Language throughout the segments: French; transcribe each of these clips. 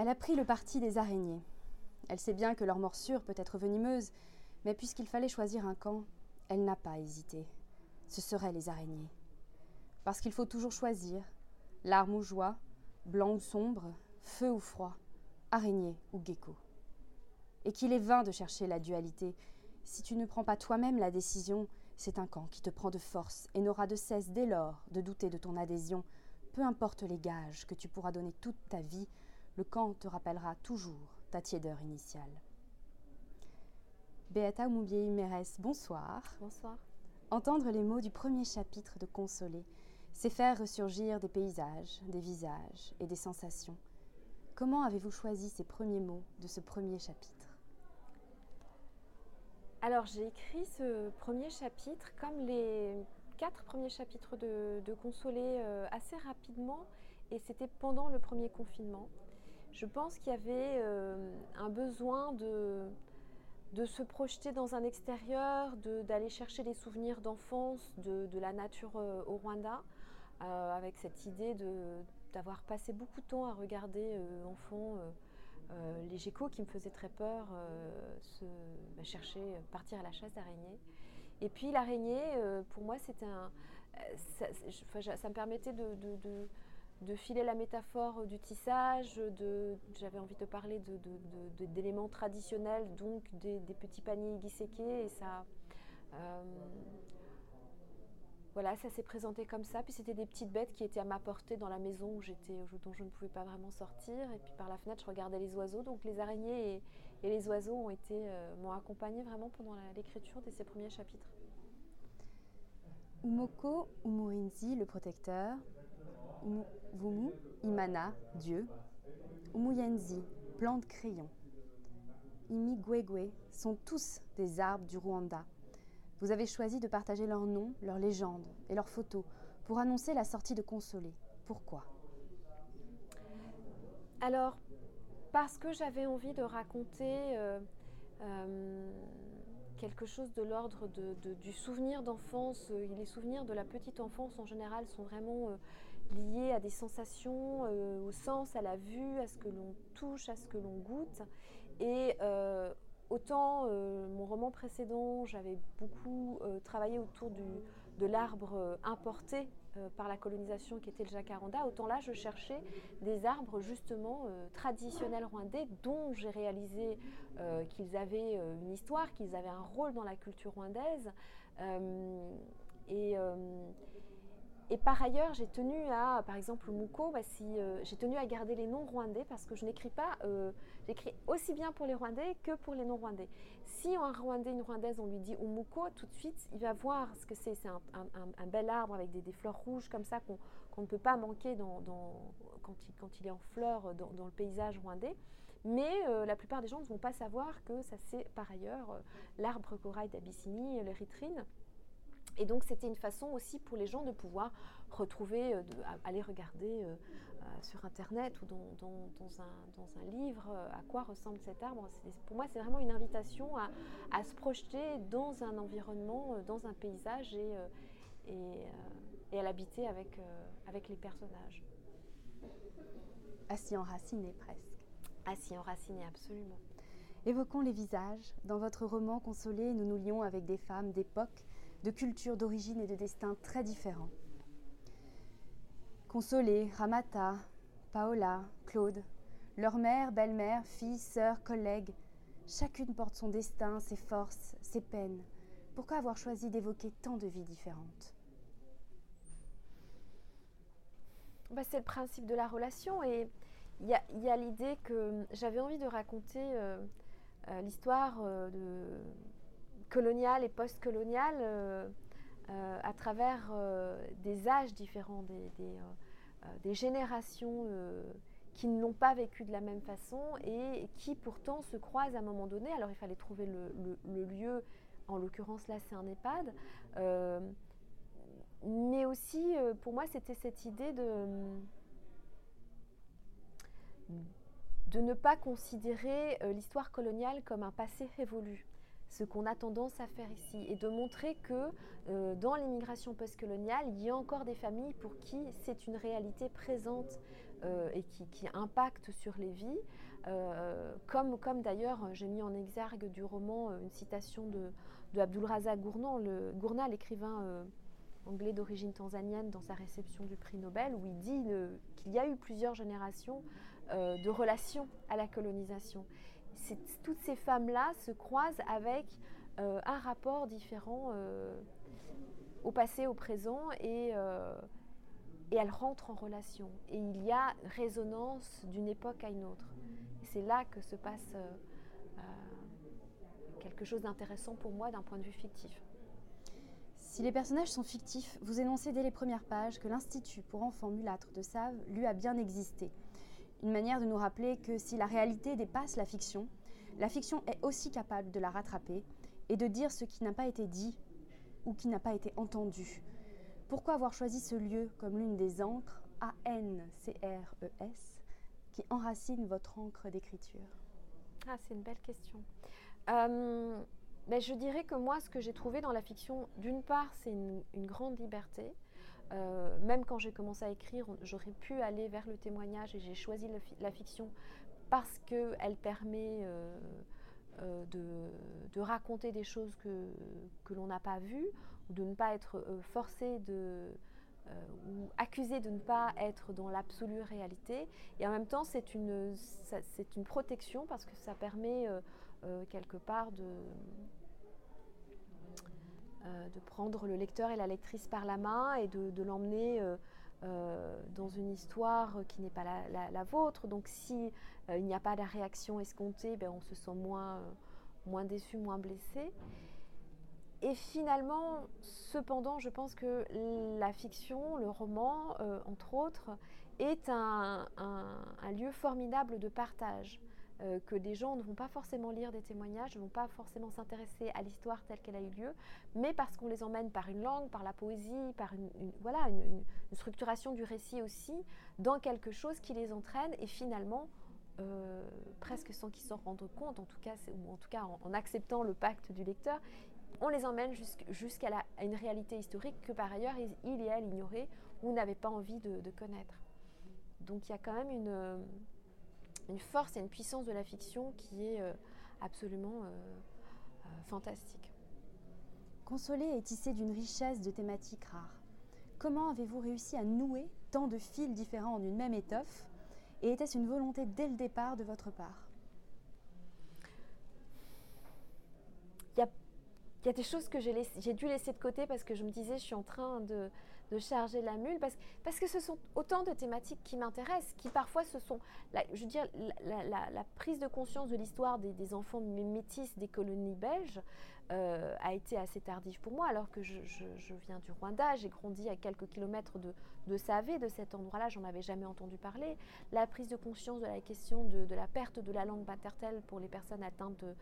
Elle a pris le parti des araignées. Elle sait bien que leur morsure peut être venimeuse, mais puisqu'il fallait choisir un camp, elle n'a pas hésité. Ce seraient les araignées. Parce qu'il faut toujours choisir, larme ou joie, blanc ou sombre, feu ou froid, araignée ou gecko. Et qu'il est vain de chercher la dualité. Si tu ne prends pas toi-même la décision, c'est un camp qui te prend de force et n'aura de cesse dès lors de douter de ton adhésion. Peu importe les gages que tu pourras donner toute ta vie, le camp te rappellera toujours ta tiédeur initiale. Beata Moubier Mérès, bonsoir. Bonsoir. Entendre les mots du premier chapitre de Consoler, c'est faire ressurgir des paysages, des visages et des sensations. Comment avez-vous choisi ces premiers mots de ce premier chapitre? Alors j'ai écrit ce premier chapitre comme les quatre premiers chapitres de, Consoler euh, assez rapidement et c'était pendant le premier confinement. Je pense qu'il y avait euh, un besoin de, de se projeter dans un extérieur, d'aller chercher des souvenirs d'enfance, de, la nature euh, au Rwanda, euh, avec cette idée d'avoir passé beaucoup de temps à regarder euh, enfant les geckos qui me faisaient très peur, se, bah, chercher, partir à la chasse d'araignées. Et puis l'araignée, pour moi, c'était un, ça, me permettait de de filer la métaphore du tissage, j'avais envie de parler d'éléments traditionnels, donc des, petits paniers guiséqués, et ça, euh, voilà, ça s'est présenté comme ça. Puis c'était des petites bêtes qui étaient à ma portée dans la maison où j'étais, dont je ne pouvais pas vraiment sortir. Et puis par la fenêtre, je regardais les oiseaux. Donc les araignées et, les oiseaux ont été, euh, m'ont accompagné vraiment pendant l'écriture de ces premiers chapitres. Umoko Umuinzi, le protecteur, Vumu, Imana, Dieu, Umuyenzi, plante crayon, Imigwegwe sont tous des arbres du Rwanda. Vous avez choisi de partager leurs noms, leurs légendes et leurs photos pour annoncer la sortie de Consoler. Pourquoi? Alors, parce que j'avais envie de raconter euh, euh, quelque chose de l'ordre du souvenir d'enfance. Les souvenirs de la petite enfance en général sont vraiment euh, liés à des sensations, euh, au sens, à la vue, à ce que l'on touche, à ce que l'on goûte. Et euh, autant euh, mon roman précédent, j'avais beaucoup travaillé autour de l'arbre importé par la colonisation qui était le jacaranda, autant là je cherchais des arbres justement traditionnels rwandais dont j'ai réalisé qu'ils avaient une histoire, qu'ils avaient un rôle dans la culture rwandaise. et et par ailleurs, j'ai tenu à, par exemple, Mouko, bah, euh, j'ai tenu à garder les noms rwandais parce que je n'écris pas, euh, j'écris aussi bien pour les Rwandais que pour les non-Rwandais. Si un Rwandais, une Rwandaise, on lui dit Umuko, tout de suite, il va voir ce que c'est. C'est un, bel arbre avec des, fleurs rouges comme ça qu'on ne peut pas manquer quand, il, est en fleurs dans, le paysage rwandais. Mais euh, la plupart des gens ne vont pas savoir que ça c'est par ailleurs l'arbre corail d'Abyssinie, l'érythrine. Et donc c'était une façon aussi pour les gens de pouvoir retrouver, euh, de, aller regarder euh, euh, sur Internet ou dans, un, livre à quoi ressemble cet arbre. Pour moi, c'est vraiment une invitation à, se projeter dans un environnement, dans un paysage et, et, à l'habiter avec, avec les personnages. Assis enraciné presque. Assis enraciné, absolument. Évoquons les visages. Dans votre roman Consolé, nous nous lions avec des femmes d'époque de cultures, d'origine et de destins très différents. Consolé, Ramata, Paola, Claude, leur mère, belle-mère, fille, sœur, collègue, chacune porte son destin, ses forces, ses peines. Pourquoi avoir choisi d'évoquer tant de vies différentes? Bah, C'est le principe de la relation et il y a, l'idée que j'avais envie de raconter euh, euh, l'histoire euh, de coloniale et post-coloniale euh, euh, à travers euh, des âges différents, des, générations qui ne l'ont pas vécu de la même façon et qui pourtant se croisent à un moment donné. Alors il fallait trouver le, lieu, en l'occurrence là c'est un EHPAD, mais aussi pour moi c'était cette idée de, de ne pas considérer l'histoire coloniale comme un passé révolu ce qu'on a tendance à faire ici et de montrer que euh, dans l'immigration postcoloniale, il y a encore des familles pour qui c'est une réalité présente euh, et qui, impacte sur les vies. Euh, comme, d'ailleurs j'ai mis en exergue du roman une citation de, de Abdul Razak Gourna, l'écrivain anglais d'origine tanzanienne, dans sa réception du prix Nobel, où il dit qu'il y a eu plusieurs générations de relations à la colonisation toutes ces femmes-là se croisent avec euh, un rapport différent euh, au passé, au présent, et, euh, et, elles rentrent en relation. Et il y a résonance d'une époque à une autre. C'est là que se passe quelque chose d'intéressant pour moi d'un point de vue fictif. Si les personnages sont fictifs, vous énoncez dès les premières pages que l'Institut pour enfants mulâtres de Save lui a bien existé. Une manière de nous rappeler que si la réalité dépasse la fiction, la fiction est aussi capable de la rattraper et de dire ce qui n'a pas été dit ou qui n'a pas été entendu. Pourquoi avoir choisi ce lieu comme l'une des encres, A-N-C-R-E-S, qui enracine votre encre d'écriture? Ah, c'est une belle question. Euh, ben, je dirais que moi, ce que j'ai trouvé dans la fiction, d'une part, c'est une, grande liberté. Euh, même quand j'ai commencé à écrire, j'aurais pu aller vers le témoignage et j'ai choisi la fiction parce qu'elle permet euh, euh, de, raconter des choses que, l'on n'a pas vues, ou de ne pas être forcé de, ou accusé de ne pas être dans l'absolue réalité. Et en même temps, c'est une, une protection parce que ça permet quelque part de, de prendre le lecteur et la lectrice par la main et de, l'emmener euh, dans une histoire qui n'est pas la, vôtre. Donc si euh, il n'y a pas de réaction escomptée, ben, on se sent moins, euh, moins déçu, moins blessé. Et finalement, cependant, je pense que la fiction, le roman, entre autres, est un, lieu formidable de partage. Euh, que des gens ne vont pas forcément lire des témoignages, ne vont pas forcément s'intéresser à l'histoire telle qu'elle a eu lieu, mais parce qu'on les emmène par une langue, par la poésie, par une, voilà, une, structuration du récit aussi, dans quelque chose qui les entraîne et finalement, euh, presque sans qu'ils s'en rendent compte, en tout cas, en, tout cas en, acceptant le pacte du lecteur, on les emmène jusqu'à une réalité historique que par ailleurs il et elle ignoraient ou n'avaient pas envie de connaître. Donc il y a quand même une une force et une puissance de la fiction qui est euh, absolument euh, euh, fantastique. Consolé est tissé d'une richesse de thématiques rares. Comment avez-vous réussi à nouer tant de fils différents en une même étoffe? Et était-ce une volonté dès le départ de votre part? Il y, a des choses que j'ai dû laisser de côté parce que je me disais, je suis en train de, de charger la mule, parce, parce, que ce sont autant de thématiques qui m'intéressent, qui parfois ce sont, je veux dire, la, prise de conscience de l'histoire des, enfants métis des colonies belges euh, a été assez tardive pour moi, alors que je, viens du Rwanda, j'ai grandi à quelques kilomètres de, de Savé, de cet endroit-là, j'en avais jamais entendu parler. La prise de conscience de la question de, de la perte de la langue maternelle pour les personnes atteintes de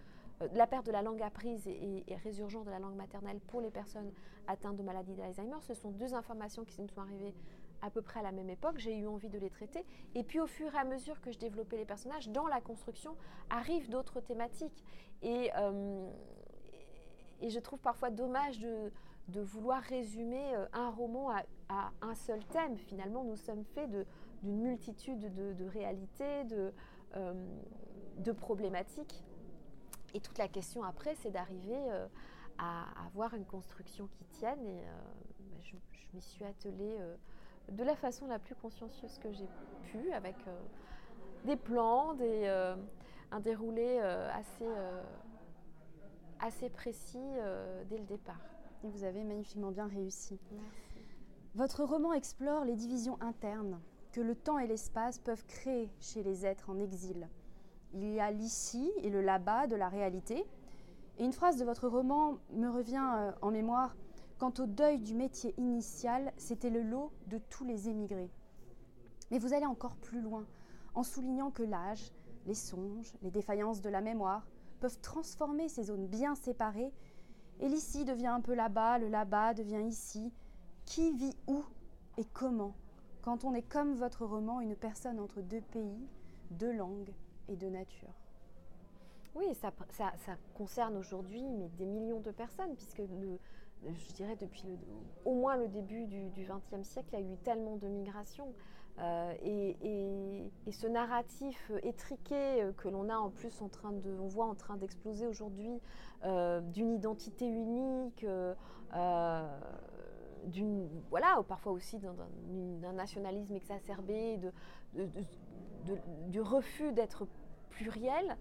la perte de la langue apprise et, et, résurgence de la langue maternelle pour les personnes atteintes de maladie d'Alzheimer, ce sont deux informations qui me sont arrivées à peu près à la même époque. J'ai eu envie de les traiter. Et puis au fur et à mesure que je développais les personnages, dans la construction, arrivent d'autres thématiques. Et, euh, je trouve parfois dommage de, vouloir résumer euh, un roman à, un seul thème. Finalement, nous sommes faits d'une multitude de, réalités, de problématiques. Et toute la question après, c'est d'arriver euh, à avoir une construction qui tienne. Et euh, bah, je, m'y suis attelée euh, de la façon la plus consciencieuse que j'ai pu, avec des plans, des, un déroulé assez, assez précis dès le départ. Et vous avez magnifiquement bien réussi. Votre roman explore les divisions internes que le temps et l'espace peuvent créer chez les êtres en exil. Il y a l'ici et le là-bas de la réalité. Et une phrase de votre roman me revient euh, en mémoire. Quant au deuil du métier initial, c'était le lot de tous les émigrés. Mais vous allez encore plus loin, en soulignant que l'âge, les songes, les défaillances de la mémoire peuvent transformer ces zones bien séparées, et l'ici devient un peu là-bas, le là-bas devient ici. Qui vit où et comment? Quand on est comme votre roman, une personne entre deux pays, deux langues, et de nature. Oui, ça, concerne aujourd'hui des millions de personnes, puisque je dirais depuis au moins le début du XXe siècle, il y a eu tellement de migrations. Euh, et, ce narratif étriqué euh, que l'on a en plus en train de, on voit en train d'exploser aujourd'hui, euh, d'une identité unique, d'une, voilà, parfois aussi d'un nationalisme exacerbé, de, du refus d'être pluriel,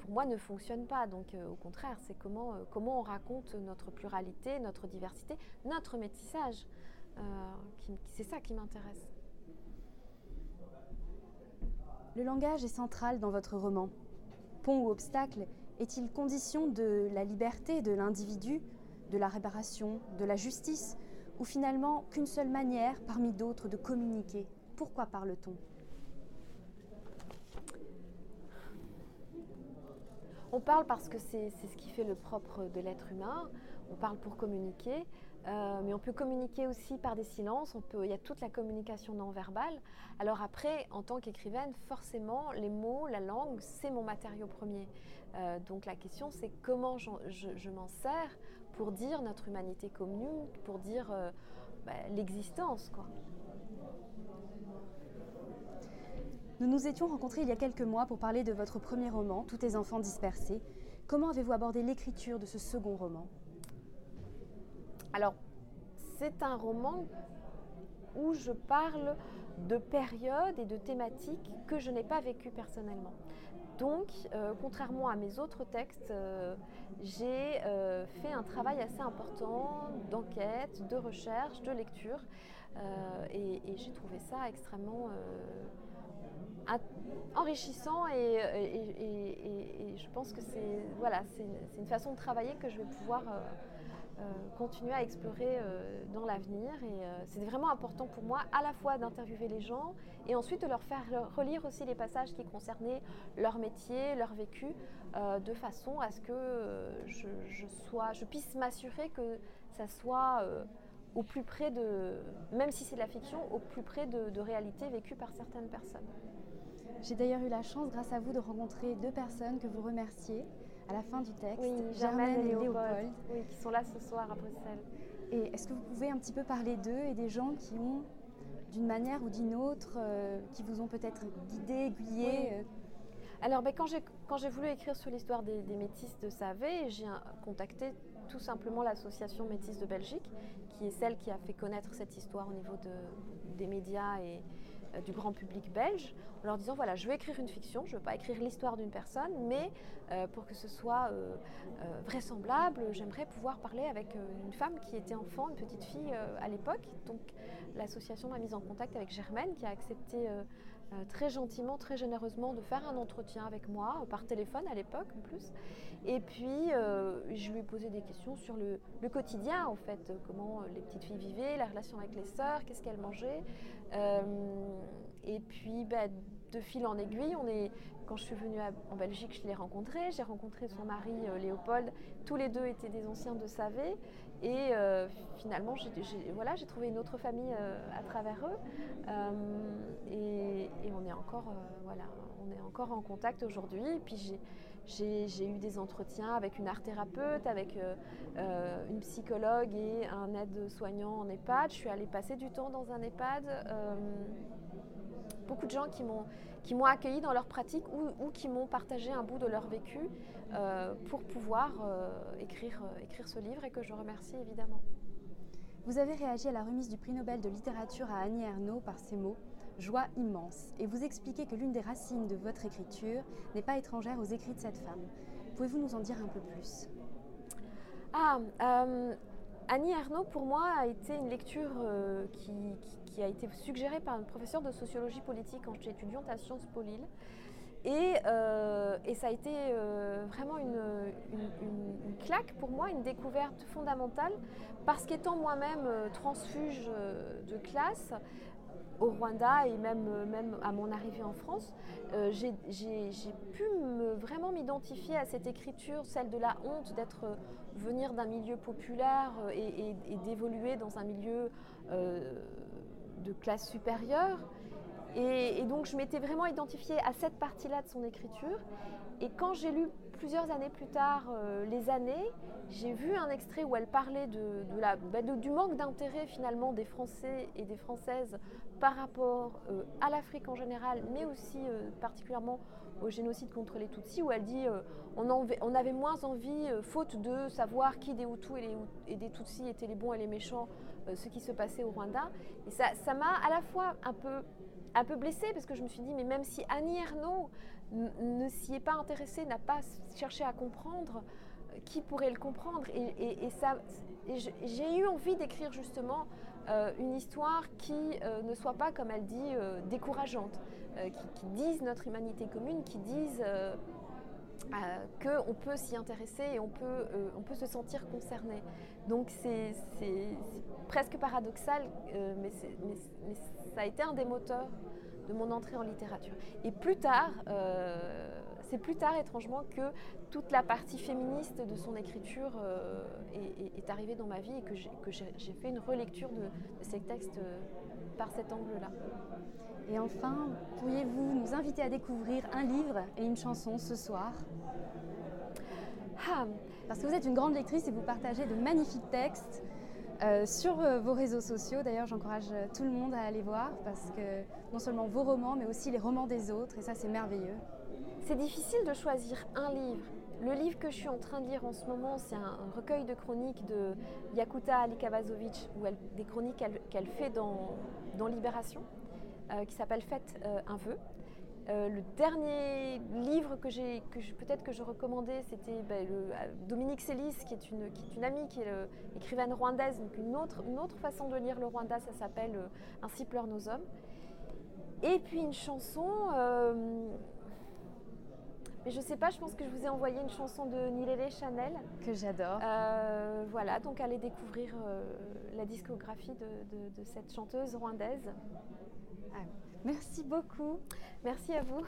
pour moi ne fonctionne pas. Donc au contraire, c'est comment, comment on raconte notre pluralité, notre diversité, notre métissage. c'est ça qui m'intéresse. Le langage est central dans votre roman. Pont ou obstacle est-il condition de la liberté de l'individu, de la réparation, de la justice, ou finalement qu'une seule manière parmi d'autres de communiquer? Pourquoi parle-t-on? On parle parce que c'est ce qui fait le propre de l'être humain. On parle pour communiquer. Euh, mais on peut communiquer aussi par des silences, il y a toute la communication non verbale. Alors après, en tant qu'écrivaine, forcément, les mots, la langue, c'est mon matériau premier. Euh, donc la question, c'est comment je, m'en sers pour dire notre humanité commune, pour dire euh, bah, l'existence. quoi. Nous nous étions rencontrés il y a quelques mois pour parler de votre premier roman, Tous tes enfants dispersés. Comment avez-vous abordé l'écriture de ce second roman? Alors, c'est un roman où je parle de périodes et de thématiques que je n'ai pas vécues personnellement. Donc, euh, contrairement à mes autres textes, euh, j'ai euh, fait un travail assez important d'enquête, de recherche, de lecture, et, j'ai trouvé ça extrêmement enrichissant et, je pense que c'est voilà, une façon de travailler que je vais pouvoir euh, continuer à explorer euh, dans l'avenir. Et euh, c'est vraiment important pour moi à la fois d'interviewer les gens et ensuite de leur faire relire aussi les passages qui concernaient leur métier, leur vécu, de façon à ce que je, sois, je puisse m'assurer que ça soit au plus près de, même si c'est de la fiction, au plus près de, de réalités vécues par certaines personnes. J'ai d'ailleurs eu la chance, grâce à vous, de rencontrer deux personnes que vous remerciez à la fin du texte, Germaine, et Léopold, qui sont là ce soir à Bruxelles. Et est-ce que vous pouvez un petit peu parler d'eux et des gens qui ont, d'une manière ou d'une autre, euh, qui vous ont peut-être guidé, aiguillé euh Alors, ben, quand j'ai voulu écrire sur l'histoire des, métis de Savé, j'ai contacté tout simplement l'association Métis de Belgique, qui est celle qui a fait connaître cette histoire au niveau de, des médias et, euh, du grand public belge, en leur disant voilà, je veux écrire une fiction, je ne veux pas écrire l'histoire d'une personne, mais euh, pour que ce soit euh, vraisemblable, j'aimerais pouvoir parler avec une femme qui était enfant, une petite fille à l'époque. Donc l'association m'a mise en contact avec Germaine qui a accepté très gentiment, très généreusement de faire un entretien avec moi, par téléphone à l'époque en plus. Et puis, je lui ai posé des questions sur le, quotidien, en fait, comment les petites filles vivaient, la relation avec les sœurs, qu'est-ce qu'elles mangeaient. Euh, et puis, bah, de fil en aiguille, on est, quand je suis venue en Belgique, je l'ai rencontré. J'ai rencontré son mari euh, Léopold. Tous les deux étaient des anciens de Savé. Et euh, finalement, j'ai voilà, trouvé une autre famille à travers eux. Et, on, est encore, voilà, on est encore en contact aujourd'hui. Puis j'ai eu des entretiens avec une art-thérapeute, avec euh, une psychologue et un aide-soignant en EHPAD. Je suis allée passer du temps dans un EHPAD. Euh, beaucoup de gens qui m'ont qui m'ont accueilli dans leur pratique ou, qui m'ont partagé un bout de leur vécu euh, pour pouvoir écrire, écrire ce livre et que je remercie évidemment. Vous avez réagi à la remise du prix Nobel de littérature à Annie Ernaux par ces mots Joie immense, et vous expliquez que l'une des racines de votre écriture n'est pas étrangère aux écrits de cette femme. Pouvez-vous nous en dire un peu plus? Ah, euh, Annie Ernaux, pour moi, a été une lecture euh, qui, a été suggérée par un professeur de sociologie politique quand j'étais étudiante à Sciences Po Lille. Et, euh, ça a été vraiment une, claque pour moi, une découverte fondamentale, parce qu'étant moi-même transfuge de classe, au Rwanda et même, à mon arrivée en France, euh, j'ai pu vraiment m'identifier à cette écriture, celle de la honte d'être euh, venir d'un milieu populaire euh, et, d'évoluer dans un milieu de classe supérieure Et, donc je m'étais vraiment identifiée à cette partie-là de son écriture. Et quand j'ai lu plusieurs années plus tard euh, les années, j'ai vu un extrait où elle parlait de, la, bah, du manque d'intérêt finalement des Français et des Françaises par rapport euh, à l'Afrique en général, mais aussi euh, particulièrement au génocide contre les Tutsis, où elle dit on, on, avait moins envie, faute de savoir qui des Hutus et, et, des Tutsis étaient les bons et les méchants, ce qui se passait au Rwanda. Et ça m'a à la fois un peu un peu blessée parce que je me suis dit, mais même si Annie Ernaux ne s'y est pas intéressée, n'a pas cherché à comprendre, euh, qui pourrait le comprendre? Et, ça, j'ai eu envie d'écrire justement euh, une histoire qui euh, ne soit pas, comme elle dit, décourageante, qui, dise notre humanité commune, qui dise qu'on peut s'y intéresser et on peut, on peut se sentir concerné. Donc c'est presque paradoxal, mais, ça a été un des moteurs de mon entrée en littérature. Et plus tard, euh, c'est plus tard étrangement que toute la partie féministe de son écriture euh, est, arrivée dans ma vie et que j'ai fait une relecture de, ces textes euh, par cet angle-là. Et enfin, pourriez-vous nous inviter à découvrir un livre et une chanson ce soir? Ah. Parce que vous êtes une grande lectrice et vous partagez de magnifiques textes euh, sur euh, vos réseaux sociaux, d'ailleurs, j'encourage tout le monde à aller voir parce que non seulement vos romans, mais aussi les romans des autres, et ça, c'est merveilleux. C'est difficile de choisir un livre. Le livre que je suis en train de lire en ce moment, c'est un, recueil de chroniques de Yakuta Alikavazovic, où des chroniques qu'elle fait dans, dans Libération, qui s'appelle Faites un vœu. Euh, le dernier livre que j'ai, peut-être que je recommandais, c'était ben, euh, Dominique Célis, qui est une, qui est une amie, qui est écrivaine rwandaise. Donc une autre, une autre façon de lire le Rwanda, ça s'appelle euh, Ainsi pleurent nos hommes. Et puis une chanson. Mais je sais pas, je pense que je vous ai envoyé une chanson de Nilele Chanel. Que j'adore. voilà, donc allez découvrir la discographie de, cette chanteuse rwandaise. Ah, merci beaucoup. Merci à vous.